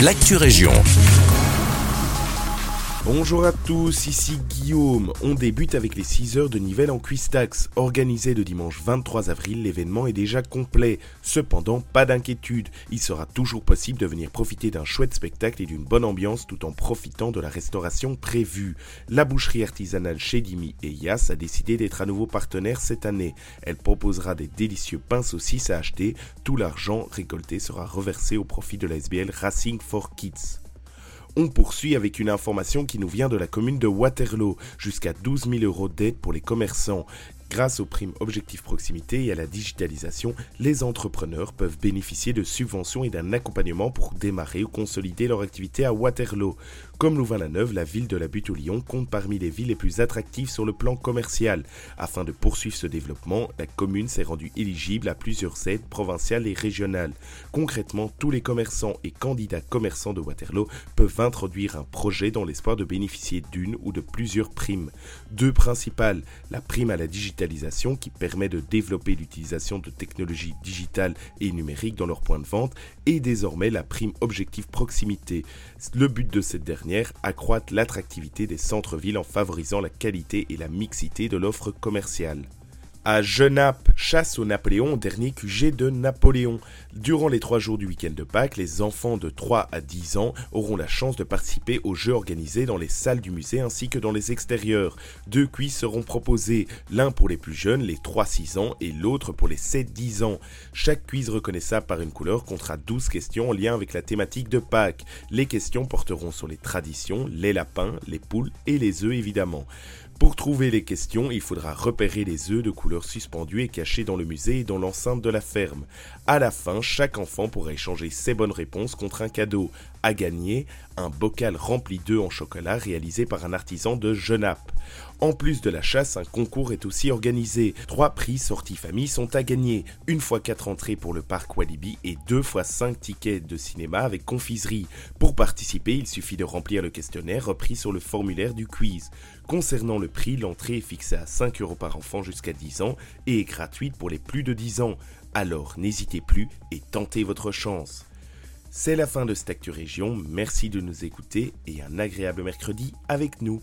l'actu région. Bonjour à tous, ici Guillaume. On débute avec les 6 heures de Nivelles en Cuistax. Organisé le dimanche 23 avril, l'événement est déjà complet. Cependant, pas d'inquiétude, il sera toujours possible de venir profiter d'un chouette spectacle et d'une bonne ambiance tout en profitant de la restauration prévue. La boucherie artisanale chez Dimi et Yas a décidé d'être à nouveau partenaire cette année. Elle proposera des délicieux pains saucisses à acheter. Tout l'argent récolté sera reversé au profit de la SBL Racing for Kids. On poursuit avec une information qui nous vient de la commune de Waterloo, jusqu'à 12 000 euros d'aide pour les commerçants. Grâce aux primes Objectif Proximité et à la digitalisation, les entrepreneurs peuvent bénéficier de subventions et d'un accompagnement pour démarrer ou consolider leur activité à Waterloo. Comme Louvain-la-Neuve, la ville de la Butte au Lyon compte parmi les villes les plus attractives sur le plan commercial. Afin de poursuivre ce développement, la commune s'est rendue éligible à plusieurs aides provinciales et régionales. Concrètement, tous les commerçants et candidats commerçants de Waterloo peuvent introduire un projet dans l'espoir de bénéficier d'une ou de plusieurs primes. Deux principales, la prime à la digitalisation qui permet de développer l'utilisation de technologies digitales et numériques dans leurs points de vente et désormais la prime objectif proximité. Le but de cette dernière accroître l'attractivité des centres-villes en favorisant la qualité et la mixité de l'offre commerciale à Genappe, chasse au Napoléon, dernier QG de Napoléon. Durant les trois jours du week-end de Pâques, les enfants de 3 à 10 ans auront la chance de participer aux jeux organisés dans les salles du musée ainsi que dans les extérieurs. Deux quiz seront proposés, l'un pour les plus jeunes, les 3-6 ans, et l'autre pour les 7-10 ans. Chaque quiz reconnaissable par une couleur comptera 12 questions en lien avec la thématique de Pâques. Les questions porteront sur les traditions, les lapins, les poules et les œufs évidemment. Pour trouver les questions, il faudra repérer les œufs de couleur suspendus et cachés dans le musée et dans l'enceinte de la ferme. À la fin, chaque enfant pourra échanger ses bonnes réponses contre un cadeau. À gagner, un bocal rempli d'œufs en chocolat réalisé par un artisan de Genappe. En plus de la chasse, un concours est aussi organisé. Trois prix sorties famille sont à gagner. Une fois quatre entrées pour le parc Walibi et deux fois cinq tickets de cinéma avec confiserie. Pour participer, il suffit de remplir le questionnaire repris sur le formulaire du quiz. Concernant le prix, l'entrée est fixée à 5 euros par enfant jusqu'à 10 ans et est gratuite pour les plus de 10 ans. Alors n'hésitez plus et tentez votre chance. C'est la fin de cette Région, merci de nous écouter et un agréable mercredi avec nous.